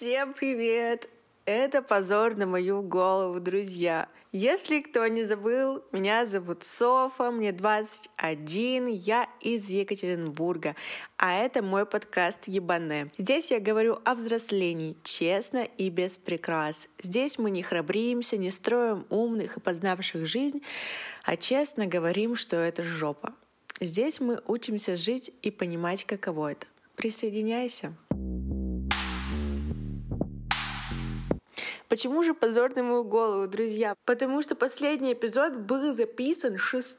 Всем привет! Это позор на мою голову, друзья. Если кто не забыл, меня зовут Софа, мне 21, я из Екатеринбурга, а это мой подкаст Ебане. Здесь я говорю о взрослении, честно и без прикрас. Здесь мы не храбримся, не строим умных и познавших жизнь, а честно говорим, что это жопа. Здесь мы учимся жить и понимать, каково это. Присоединяйся. Почему же позор мою голову, друзья? Потому что последний эпизод был записан 6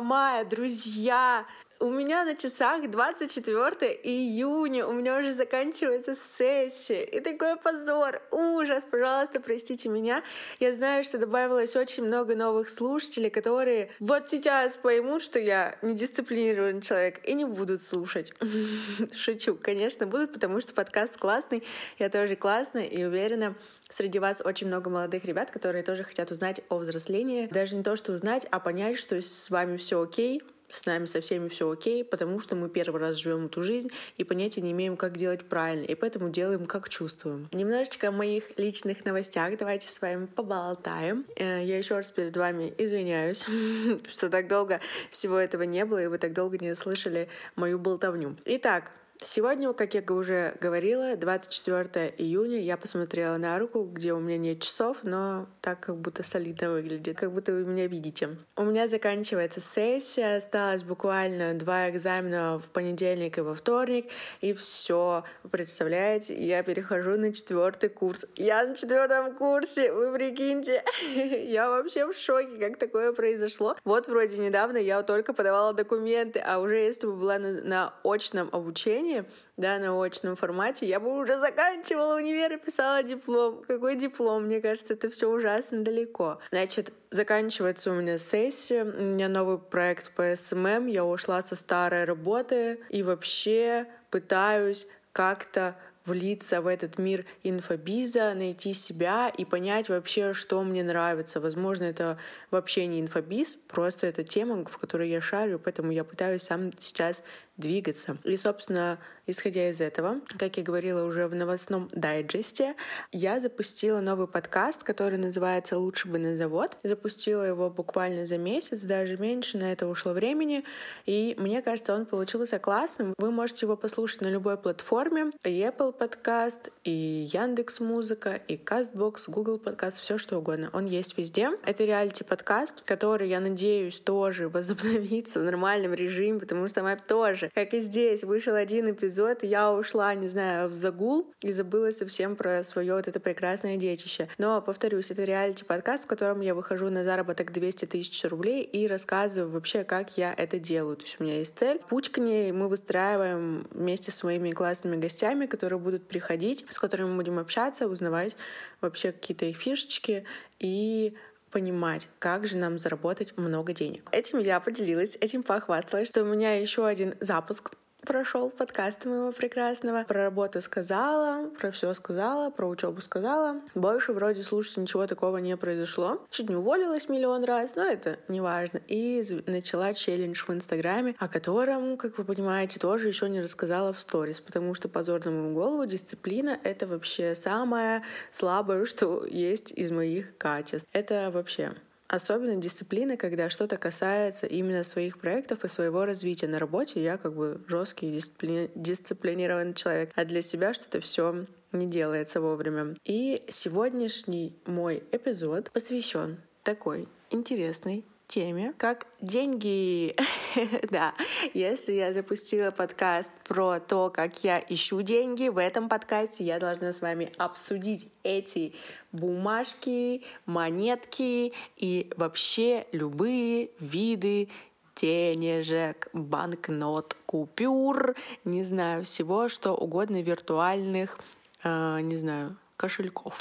мая, друзья. У меня на часах 24 июня, у меня уже заканчивается сессия. И такой позор, ужас, пожалуйста, простите меня. Я знаю, что добавилось очень много новых слушателей, которые вот сейчас поймут, что я недисциплинированный человек и не будут слушать. Шучу, конечно, будут, потому что подкаст классный, я тоже классная и уверена, Среди вас очень много молодых ребят, которые тоже хотят узнать о взрослении. Даже не то, что узнать, а понять, что с вами все окей, с нами со всеми все окей, потому что мы первый раз живем эту жизнь и понятия не имеем, как делать правильно, и поэтому делаем, как чувствуем. Немножечко о моих личных новостях давайте с вами поболтаем. Э, я еще раз перед вами извиняюсь, что так долго всего этого не было, и вы так долго не слышали мою болтовню. Итак, Сегодня, как я уже говорила, 24 июня, я посмотрела на руку, где у меня нет часов, но так как будто солидно выглядит, как будто вы меня видите. У меня заканчивается сессия, осталось буквально два экзамена в понедельник и во вторник, и все. Представляете, я перехожу на четвертый курс. Я на четвертом курсе, вы прикиньте. Я вообще в шоке, как такое произошло. Вот вроде недавно я только подавала документы, а уже если бы была на, очном обучении, обучении, да, на очном формате, я бы уже заканчивала универ и писала диплом. Какой диплом? Мне кажется, это все ужасно далеко. Значит, заканчивается у меня сессия, у меня новый проект по SMM, я ушла со старой работы и вообще пытаюсь как-то влиться в этот мир инфобиза, найти себя и понять вообще, что мне нравится. Возможно, это вообще не инфобиз, просто это тема, в которой я шарю, поэтому я пытаюсь сам сейчас двигаться. И, собственно, исходя из этого, как я говорила уже в новостном дайджесте, я запустила новый подкаст, который называется «Лучше бы на завод». Запустила его буквально за месяц, даже меньше, на это ушло времени, и мне кажется, он получился классным. Вы можете его послушать на любой платформе, и Apple подкаст, и Яндекс Музыка, и Castbox, Google подкаст, все что угодно. Он есть везде. Это реалити подкаст, который, я надеюсь, тоже возобновится в нормальном режиме, потому что мы тоже как и здесь, вышел один эпизод, я ушла, не знаю, в загул и забыла совсем про свое вот это прекрасное детище. Но, повторюсь, это реалити-подкаст, в котором я выхожу на заработок 200 тысяч рублей и рассказываю вообще, как я это делаю. То есть у меня есть цель. Путь к ней мы выстраиваем вместе с своими классными гостями, которые будут приходить, с которыми мы будем общаться, узнавать вообще какие-то их фишечки и понимать, как же нам заработать много денег. Этим я поделилась, этим похвасталась, что у меня еще один запуск прошел подкаст моего прекрасного. Про работу сказала, про все сказала, про учебу сказала. Больше вроде слушать ничего такого не произошло. Чуть не уволилась миллион раз, но это не важно. И начала челлендж в Инстаграме, о котором, как вы понимаете, тоже еще не рассказала в сторис, потому что позор на мою голову, дисциплина — это вообще самое слабое, что есть из моих качеств. Это вообще Особенно дисциплина, когда что-то касается именно своих проектов и своего развития. На работе я как бы жесткий дисциплини... дисциплинированный человек, а для себя что-то все не делается вовремя. И сегодняшний мой эпизод посвящен такой интересной теме, как деньги. да, если я запустила подкаст про то, как я ищу деньги, в этом подкасте я должна с вами обсудить эти бумажки, монетки и вообще любые виды денежек, банкнот, купюр, не знаю, всего, что угодно виртуальных, э, не знаю, кошельков.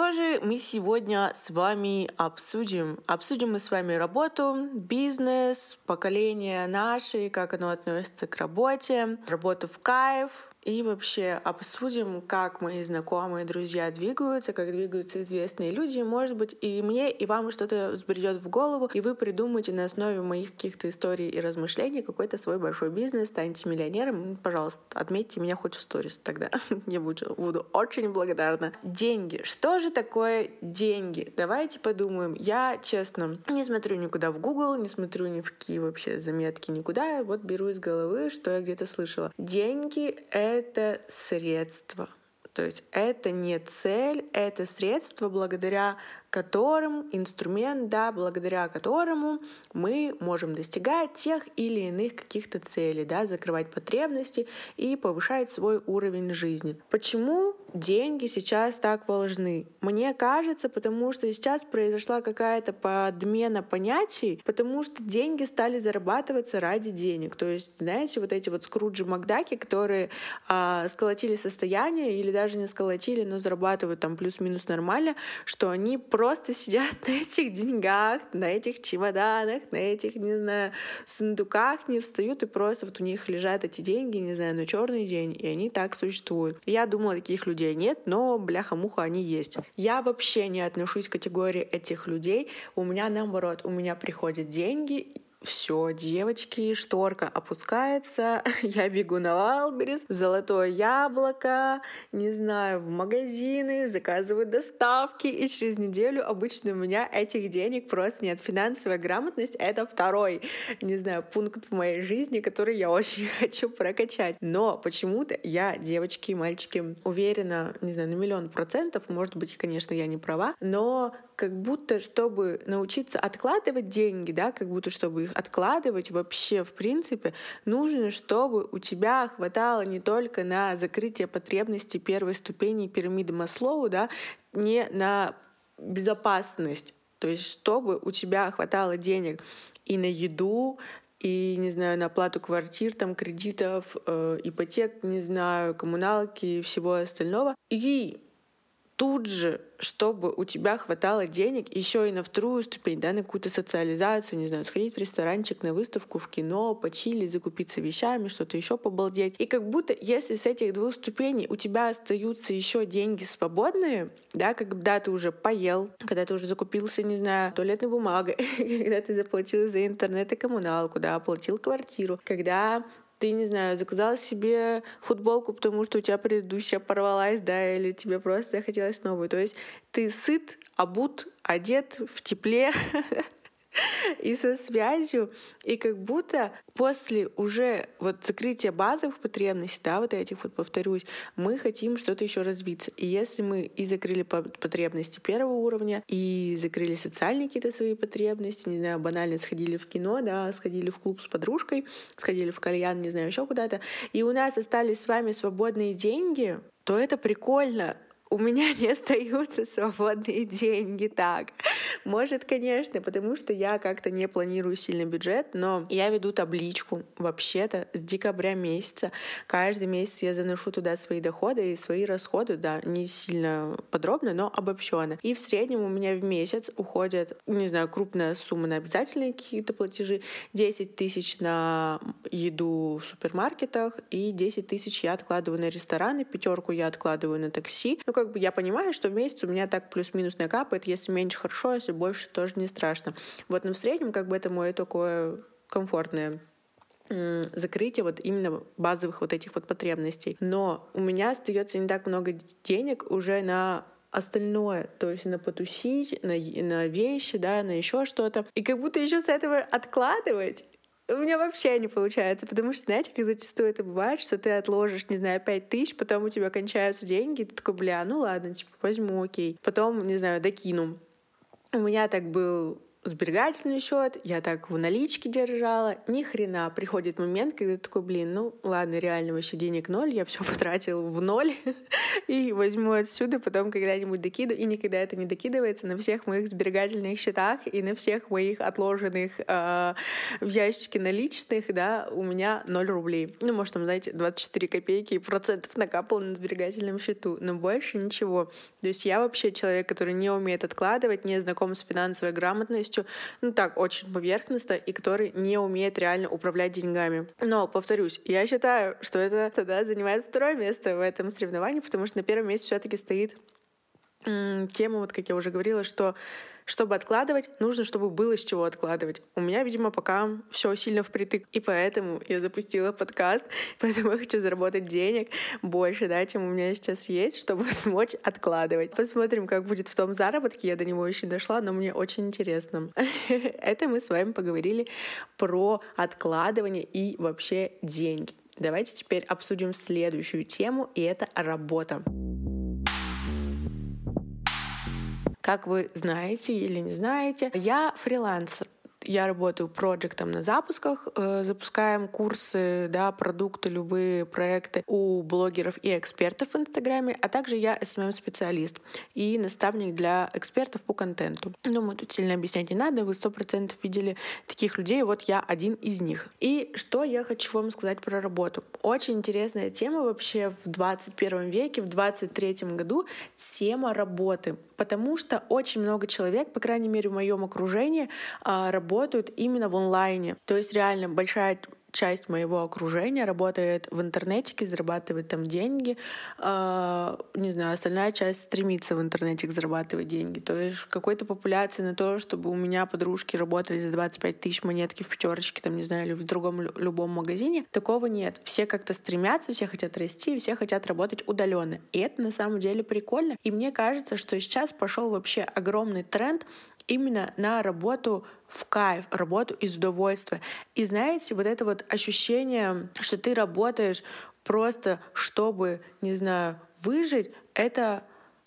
Что же мы сегодня с вами обсудим? Обсудим мы с вами работу, бизнес, поколение наше, как оно относится к работе, работу в кайф, и вообще обсудим, как мои знакомые друзья двигаются, как двигаются известные люди. Может быть, и мне, и вам что-то взбредет в голову, и вы придумаете на основе моих каких-то историй и размышлений какой-то свой большой бизнес, станете миллионером. Пожалуйста, отметьте меня хоть в сторис тогда. Я буду, буду очень благодарна. Деньги. Что же такое деньги? Давайте подумаем. Я, честно, не смотрю никуда в Google, не смотрю ни в какие вообще заметки, никуда. Вот беру из головы, что я где-то слышала. Деньги — это средство. То есть это не цель, это средство, благодаря которым, инструмент, да, благодаря которому мы можем достигать тех или иных каких-то целей, да, закрывать потребности и повышать свой уровень жизни. Почему деньги сейчас так важны? Мне кажется, потому что сейчас произошла какая-то подмена понятий, потому что деньги стали зарабатываться ради денег. То есть, знаете, вот эти вот Скруджи Макдаки, которые а, сколотили состояние или даже не сколотили, но зарабатывают там плюс-минус нормально, что они просто сидят на этих деньгах, на этих чемоданах, на этих, не знаю, сундуках, не встают и просто вот у них лежат эти деньги, не знаю, на черный день, и они так существуют. Я думала, таких людей людей нет, но бляха-муха они есть. Я вообще не отношусь к категории этих людей. У меня наоборот, у меня приходят деньги, все, девочки, шторка опускается, я бегу на Валберис, в Золотое Яблоко, не знаю, в магазины, заказываю доставки, и через неделю обычно у меня этих денег просто нет. Финансовая грамотность — это второй, не знаю, пункт в моей жизни, который я очень хочу прокачать. Но почему-то я, девочки и мальчики, уверена, не знаю, на миллион процентов, может быть, конечно, я не права, но как будто, чтобы научиться откладывать деньги, да, как будто, чтобы их откладывать вообще, в принципе, нужно, чтобы у тебя хватало не только на закрытие потребностей первой ступени пирамиды Маслоу, да, не на безопасность, то есть чтобы у тебя хватало денег и на еду, и, не знаю, на оплату квартир, там, кредитов, э, ипотек, не знаю, коммуналки и всего остального. И тут же, чтобы у тебя хватало денег еще и на вторую ступень, да, на какую-то социализацию, не знаю, сходить в ресторанчик, на выставку, в кино, почили, закупиться вещами, что-то еще побалдеть. И как будто если с этих двух ступеней у тебя остаются еще деньги свободные, да, когда ты уже поел, когда ты уже закупился, не знаю, туалетной бумагой, когда ты заплатил за интернет и коммуналку, да, оплатил квартиру, когда ты, не знаю, заказал себе футболку, потому что у тебя предыдущая порвалась, да, или тебе просто захотелось новую. То есть ты сыт, обут, одет в тепле, и со связью, и как будто после уже вот закрытия базовых потребностей, да, вот этих вот повторюсь, мы хотим что-то еще развиться. И если мы и закрыли потребности первого уровня, и закрыли социальные какие-то свои потребности, не знаю, банально сходили в кино, да, сходили в клуб с подружкой, сходили в кальян, не знаю, еще куда-то, и у нас остались с вами свободные деньги, то это прикольно у меня не остаются свободные деньги так. Может, конечно, потому что я как-то не планирую сильный бюджет, но я веду табличку вообще-то с декабря месяца. Каждый месяц я заношу туда свои доходы и свои расходы, да, не сильно подробно, но обобщенно. И в среднем у меня в месяц уходит, не знаю, крупная сумма на обязательные какие-то платежи, 10 тысяч на еду в супермаркетах и 10 тысяч я откладываю на рестораны, пятерку я откладываю на такси. Ну, как бы я понимаю, что в месяц у меня так плюс-минус накапает, если меньше хорошо, если больше тоже не страшно. Вот, но в среднем как бы это мое такое комфортное закрытие вот именно базовых вот этих вот потребностей. Но у меня остается не так много денег уже на остальное, то есть на потусить, на, на вещи, да, на еще что-то. И как будто еще с этого откладывать у меня вообще не получается, потому что, знаете, как зачастую это бывает, что ты отложишь, не знаю, пять тысяч, потом у тебя кончаются деньги, и ты такой, бля, ну ладно, типа, возьму, окей. Потом, не знаю, докину. У меня так был сберегательный счет, я так в наличке держала, ни хрена. Приходит момент, когда ты такой, блин, ну ладно, реально вообще денег ноль, я все потратил в ноль и возьму отсюда, потом когда-нибудь докиду, и никогда это не докидывается на всех моих сберегательных счетах и на всех моих отложенных э, в ящике наличных, да, у меня 0 рублей. Ну, может, там, знаете, 24 копейки и процентов накапало на сберегательном счету, но больше ничего. То есть я вообще человек, который не умеет откладывать, не знаком с финансовой грамотностью, полностью, ну так, очень поверхностно, и который не умеет реально управлять деньгами. Но, повторюсь, я считаю, что это тогда занимает второе место в этом соревновании, потому что на первом месте все таки стоит тема, вот как я уже говорила, что чтобы откладывать, нужно, чтобы было с чего откладывать. У меня, видимо, пока все сильно впритык. И поэтому я запустила подкаст, поэтому я хочу заработать денег больше, да, чем у меня сейчас есть, чтобы смочь откладывать. Посмотрим, как будет в том заработке. Я до него еще не дошла, но мне очень интересно. Это мы с вами поговорили про откладывание и вообще деньги. Давайте теперь обсудим следующую тему, и это работа. Как вы знаете или не знаете, я фрилансер я работаю проектом на запусках, э, запускаем курсы, да, продукты, любые проекты у блогеров и экспертов в Инстаграме, а также я SMM-специалист и наставник для экспертов по контенту. Думаю, тут сильно объяснять не надо, вы сто процентов видели таких людей, вот я один из них. И что я хочу вам сказать про работу. Очень интересная тема вообще в 21 веке, в 23 году, тема работы, потому что очень много человек, по крайней мере в моем окружении, а, работают работают именно в онлайне. То есть реально большая часть моего окружения работает в интернете, зарабатывает там деньги. Э, не знаю, остальная часть стремится в интернете зарабатывать деньги. То есть какой-то популяции на то, чтобы у меня подружки работали за 25 тысяч монетки в пятерочке, там, не знаю, или в другом любом магазине, такого нет. Все как-то стремятся, все хотят расти, все хотят работать удаленно. И это на самом деле прикольно. И мне кажется, что сейчас пошел вообще огромный тренд именно на работу в кайф, работу из удовольствия. И знаете, вот это вот ощущение, что ты работаешь просто, чтобы, не знаю, выжить, это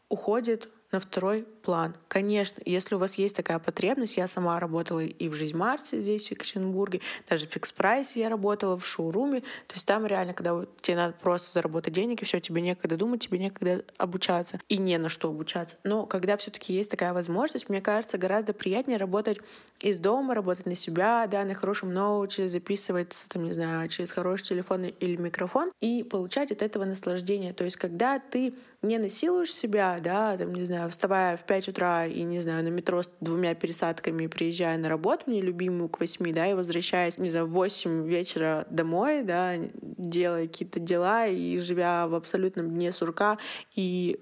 уходит на второй план. Конечно, если у вас есть такая потребность, я сама работала и в Жизнь Марсе здесь, в Екатеринбурге, даже в Фикс Прайсе я работала, в шоуруме. То есть там реально, когда тебе надо просто заработать денег, и все, тебе некогда думать, тебе некогда обучаться. И не на что обучаться. Но когда все таки есть такая возможность, мне кажется, гораздо приятнее работать из дома, работать на себя, да, на хорошем ноуте, записывать, там, не знаю, через хороший телефон или микрофон, и получать от этого наслаждение. То есть когда ты не насилуешь себя, да, там, не знаю, вставая в 5 утра и, не знаю, на метро с двумя пересадками, приезжая на работу, мне любимую к 8, да, и возвращаясь, не знаю, в 8 вечера домой, да, делая какие-то дела и живя в абсолютном дне сурка и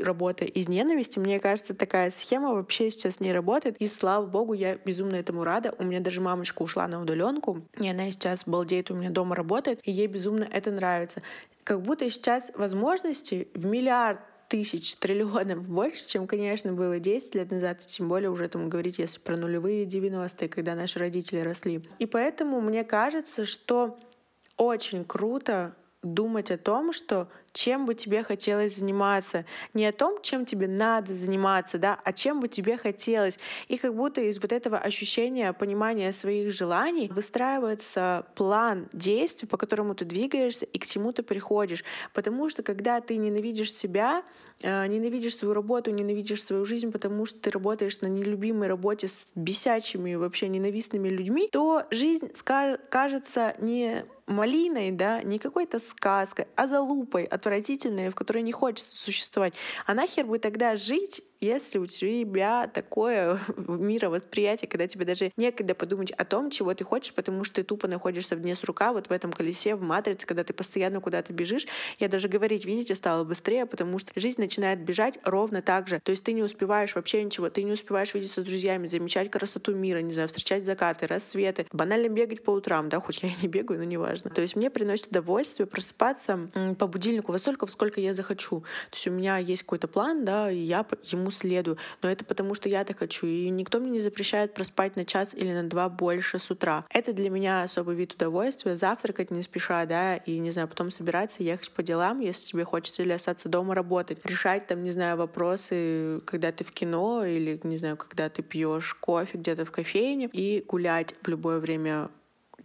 работая из ненависти. Мне кажется, такая схема вообще сейчас не работает. И слава богу, я безумно этому рада. У меня даже мамочка ушла на удаленку, и она сейчас балдеет, у меня дома работает, и ей безумно это нравится как будто сейчас возможностей в миллиард тысяч, триллионов больше, чем, конечно, было 10 лет назад, тем более уже там говорить, если про нулевые 90-е, когда наши родители росли. И поэтому мне кажется, что очень круто думать о том, что чем бы тебе хотелось заниматься. Не о том, чем тебе надо заниматься, да, а чем бы тебе хотелось. И как будто из вот этого ощущения, понимания своих желаний выстраивается план действий, по которому ты двигаешься и к чему ты приходишь. Потому что когда ты ненавидишь себя, э, ненавидишь свою работу, ненавидишь свою жизнь, потому что ты работаешь на нелюбимой работе с бесячими, вообще ненавистными людьми, то жизнь кажется не малиной, да, не какой-то сказкой, а залупой, отвратительной, в которой не хочется существовать. А нахер бы тогда жить если у тебя такое мировосприятие, когда тебе даже некогда подумать о том, чего ты хочешь, потому что ты тупо находишься в дне с рука, вот в этом колесе, в матрице, когда ты постоянно куда-то бежишь. Я даже говорить, видите, стало быстрее, потому что жизнь начинает бежать ровно так же. То есть ты не успеваешь вообще ничего, ты не успеваешь видеться с друзьями, замечать красоту мира, не знаю, встречать закаты, рассветы, банально бегать по утрам, да, хоть я и не бегаю, но неважно. То есть мне приносит удовольствие просыпаться по будильнику во столько, во сколько я захочу. То есть у меня есть какой-то план, да, и я ему следую. Но это потому, что я так хочу. И никто мне не запрещает проспать на час или на два больше с утра. Это для меня особый вид удовольствия. Завтракать не спеша, да, и, не знаю, потом собираться, ехать по делам, если тебе хочется, или остаться дома работать. Решать там, не знаю, вопросы, когда ты в кино или, не знаю, когда ты пьешь кофе где-то в кофейне и гулять в любое время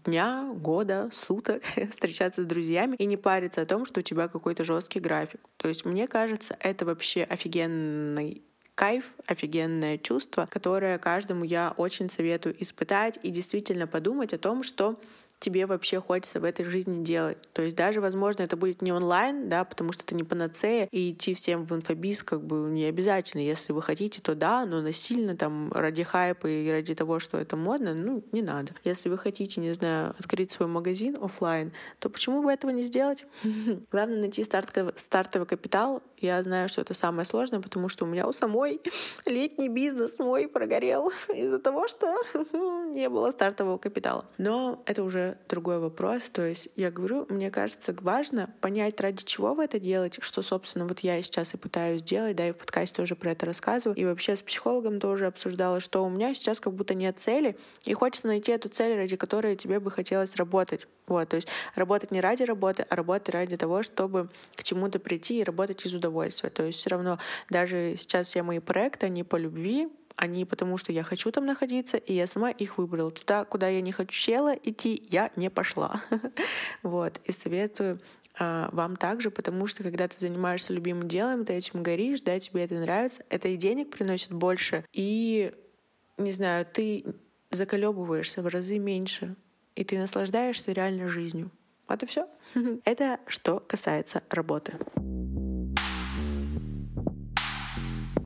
дня, года, суток встречаться с друзьями и не париться о том, что у тебя какой-то жесткий график. То есть мне кажется, это вообще офигенный кайф, офигенное чувство, которое каждому я очень советую испытать и действительно подумать о том, что тебе вообще хочется в этой жизни делать. То есть даже, возможно, это будет не онлайн, да, потому что это не панацея, и идти всем в инфобиз как бы не обязательно. Если вы хотите, то да, но насильно там ради хайпа и ради того, что это модно, ну, не надо. Если вы хотите, не знаю, открыть свой магазин офлайн, то почему бы этого не сделать? Главное найти стартовый, стартовый капитал. Я знаю, что это самое сложное, потому что у меня у самой летний бизнес мой прогорел из-за того, что не было стартового капитала. Но это уже другой вопрос. То есть я говорю, мне кажется, важно понять, ради чего вы это делаете, что, собственно, вот я сейчас и пытаюсь сделать, да, и в подкасте тоже про это рассказываю. И вообще с психологом тоже обсуждала, что у меня сейчас как будто нет цели, и хочется найти эту цель, ради которой тебе бы хотелось работать. Вот, то есть работать не ради работы, а работать ради того, чтобы к чему-то прийти и работать из удовольствия. То есть все равно даже сейчас все мои проекты, они по любви, они потому что я хочу там находиться, и я сама их выбрала. Туда, куда я не хотела идти, я не пошла. Вот. И советую а, вам также, потому что когда ты занимаешься любимым делом, ты этим горишь, да, тебе это нравится, это и денег приносит больше, и, не знаю, ты заколебываешься в разы меньше, и ты наслаждаешься реальной жизнью. Вот и все. Это что касается работы.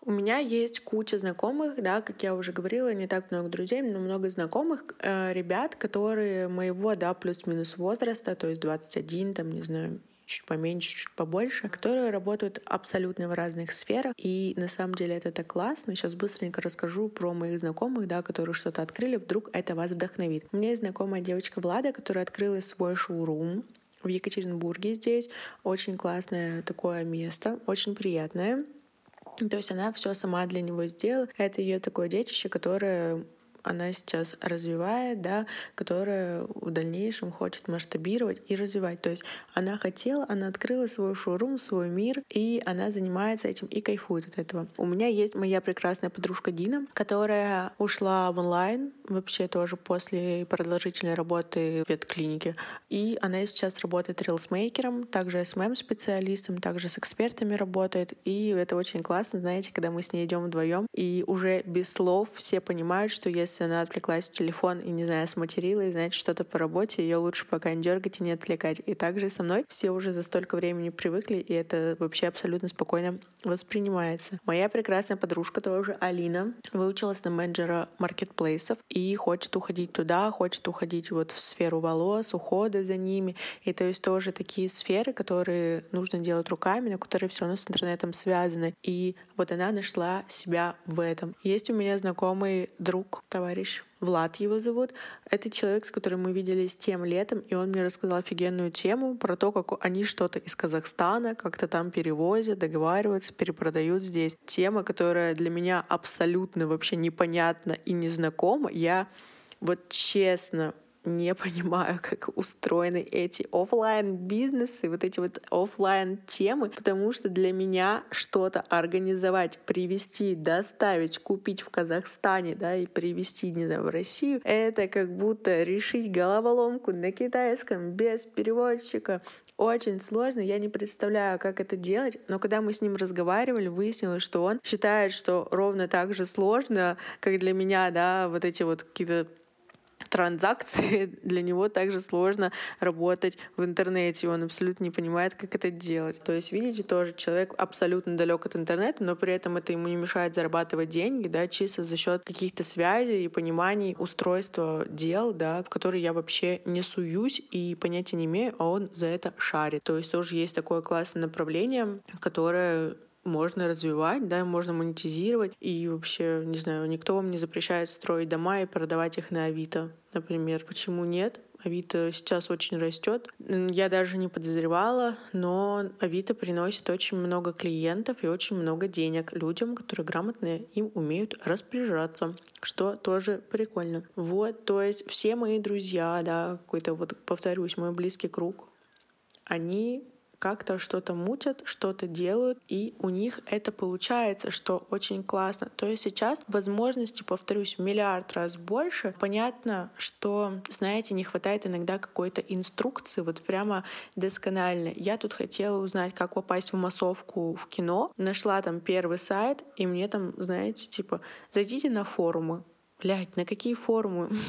У меня есть куча знакомых, да, как я уже говорила, не так много друзей, но много знакомых э, ребят, которые моего, да, плюс-минус возраста, то есть 21, там, не знаю, чуть поменьше, чуть побольше, которые работают абсолютно в разных сферах. И на самом деле это так классно. Сейчас быстренько расскажу про моих знакомых, да, которые что-то открыли. Вдруг это вас вдохновит. У меня есть знакомая девочка Влада, которая открыла свой шоурум в Екатеринбурге здесь. Очень классное такое место, очень приятное. То есть она все сама для него сделала. Это ее такое детище, которое она сейчас развивает, да, которая в дальнейшем хочет масштабировать и развивать. То есть она хотела, она открыла свой шоурум, свой мир, и она занимается этим и кайфует от этого. У меня есть моя прекрасная подружка Дина, которая ушла в онлайн вообще тоже после продолжительной работы в ветклинике. И она сейчас работает рилсмейкером, также SMM-специалистом, также с экспертами работает. И это очень классно, знаете, когда мы с ней идем вдвоем, и уже без слов все понимают, что если если она отвлеклась в телефон и, не знаю, сматерила, и значит что-то по работе, ее лучше пока не дергать и не отвлекать. И также со мной все уже за столько времени привыкли, и это вообще абсолютно спокойно воспринимается. Моя прекрасная подружка тоже, Алина, выучилась на менеджера маркетплейсов и хочет уходить туда, хочет уходить вот в сферу волос, ухода за ними. И то есть тоже такие сферы, которые нужно делать руками, но которые все равно с интернетом связаны. И вот она нашла себя в этом. Есть у меня знакомый друг, товарищ Влад его зовут. Это человек, с которым мы виделись тем летом, и он мне рассказал офигенную тему про то, как они что-то из Казахстана как-то там перевозят, договариваются, перепродают здесь. Тема, которая для меня абсолютно вообще непонятна и незнакома. Я вот честно не понимаю, как устроены эти офлайн бизнесы, вот эти вот офлайн темы, потому что для меня что-то организовать, привезти, доставить, купить в Казахстане, да, и привезти, не знаю, в Россию, это как будто решить головоломку на китайском без переводчика, очень сложно, я не представляю, как это делать, но когда мы с ним разговаривали, выяснилось, что он считает, что ровно так же сложно, как для меня, да, вот эти вот какие-то транзакции, для него также сложно работать в интернете. Он абсолютно не понимает, как это делать. То есть, видите, тоже человек абсолютно далек от интернета, но при этом это ему не мешает зарабатывать деньги, да, чисто за счет каких-то связей и пониманий устройства дел, да, в которые я вообще не суюсь и понятия не имею, а он за это шарит. То есть тоже есть такое классное направление, которое можно развивать, да, можно монетизировать. И вообще, не знаю, никто вам не запрещает строить дома и продавать их на Авито, например. Почему нет? Авито сейчас очень растет. Я даже не подозревала, но Авито приносит очень много клиентов и очень много денег людям, которые грамотно им умеют распоряжаться, что тоже прикольно. Вот, то есть все мои друзья, да, какой-то вот, повторюсь, мой близкий круг, они как-то что-то мутят, что-то делают, и у них это получается, что очень классно. То есть сейчас возможности, повторюсь, миллиард раз больше. Понятно, что, знаете, не хватает иногда какой-то инструкции, вот прямо досконально. Я тут хотела узнать, как попасть в массовку в кино, нашла там первый сайт, и мне там, знаете, типа, зайдите на форумы. Блять, на какие форумы?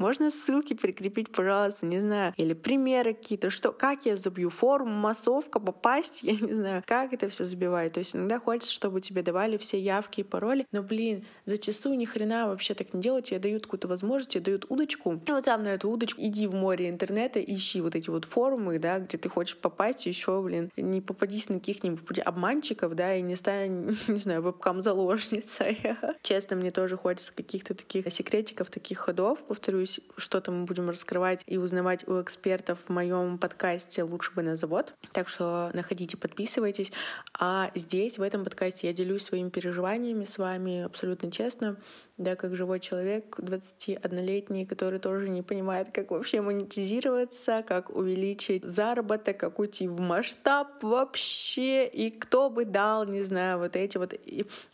Можно ссылки прикрепить, пожалуйста, не знаю, или примеры какие-то, что, как я забью форму, массовка, попасть, я не знаю, как это все забивать. То есть иногда хочется, чтобы тебе давали все явки и пароли, но, блин, зачастую ни хрена вообще так не делают, тебе дают какую-то возможность, тебе дают удочку, и вот сам на эту удочку иди в море интернета, ищи вот эти вот форумы, да, где ты хочешь попасть, еще, блин, не попадись на каких-нибудь обманщиков, да, и не стань, не знаю, вебкам заложницей. Честно, мне тоже хочется каких-то таких секретиков, таких ходов, повторюсь, что-то мы будем раскрывать и узнавать у экспертов в моем подкасте «Лучше бы на завод». Так что находите, подписывайтесь. А здесь, в этом подкасте, я делюсь своими переживаниями с вами абсолютно честно да, как живой человек, 21-летний, который тоже не понимает, как вообще монетизироваться, как увеличить заработок, как уйти в масштаб вообще, и кто бы дал, не знаю, вот эти вот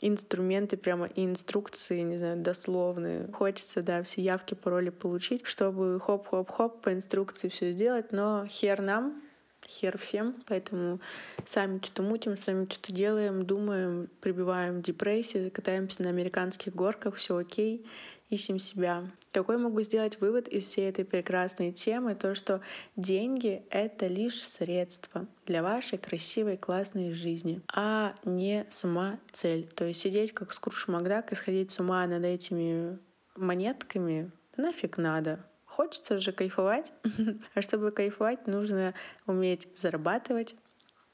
инструменты, прямо инструкции, не знаю, дословные. Хочется, да, все явки, пароли получить, чтобы хоп-хоп-хоп по инструкции все сделать, но хер нам, хер всем. Поэтому сами что-то мутим, сами что-то делаем, думаем, прибиваем депрессии, катаемся на американских горках, все окей, ищем себя. Какой могу сделать вывод из всей этой прекрасной темы? То, что деньги — это лишь средство для вашей красивой, классной жизни, а не сама цель. То есть сидеть как Скрудж Макдак и сходить с ума над этими монетками нафиг надо. Хочется же кайфовать. а чтобы кайфовать, нужно уметь зарабатывать.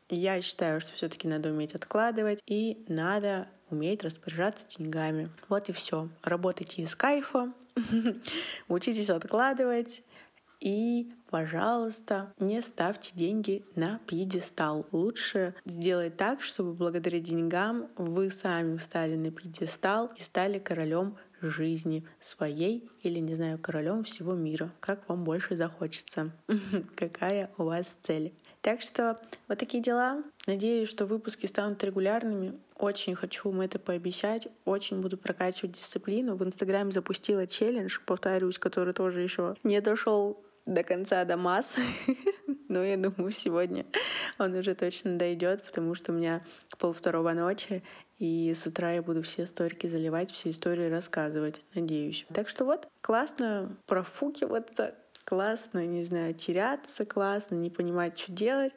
Я считаю, что все-таки надо уметь откладывать и надо уметь распоряжаться деньгами. Вот и все. Работайте из кайфа, учитесь откладывать, и, пожалуйста, не ставьте деньги на пьедестал. Лучше сделать так, чтобы благодаря деньгам вы сами встали на пьедестал и стали королем жизни своей или, не знаю, королем всего мира, как вам больше захочется, какая у вас цель. Так что вот такие дела. Надеюсь, что выпуски станут регулярными. Очень хочу вам это пообещать. Очень буду прокачивать дисциплину. В Инстаграме запустила челлендж, повторюсь, который тоже еще не дошел до конца до масс. Но я думаю, сегодня он уже точно дойдет, потому что у меня пол второго ночи, и с утра я буду все сторики заливать, все истории рассказывать, надеюсь. Так что вот, классно профукиваться, классно, не знаю, теряться, классно, не понимать, что делать.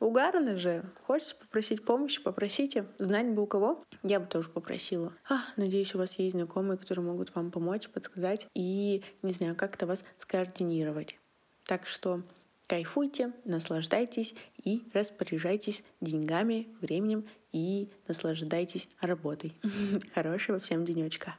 Угарно же. Хочется попросить помощи, попросите. Знать бы у кого. Я бы тоже попросила. А, надеюсь, у вас есть знакомые, которые могут вам помочь, подсказать и, не знаю, как-то вас скоординировать. Так что кайфуйте, наслаждайтесь и распоряжайтесь деньгами, временем и наслаждайтесь работой. Хорошего всем денечка.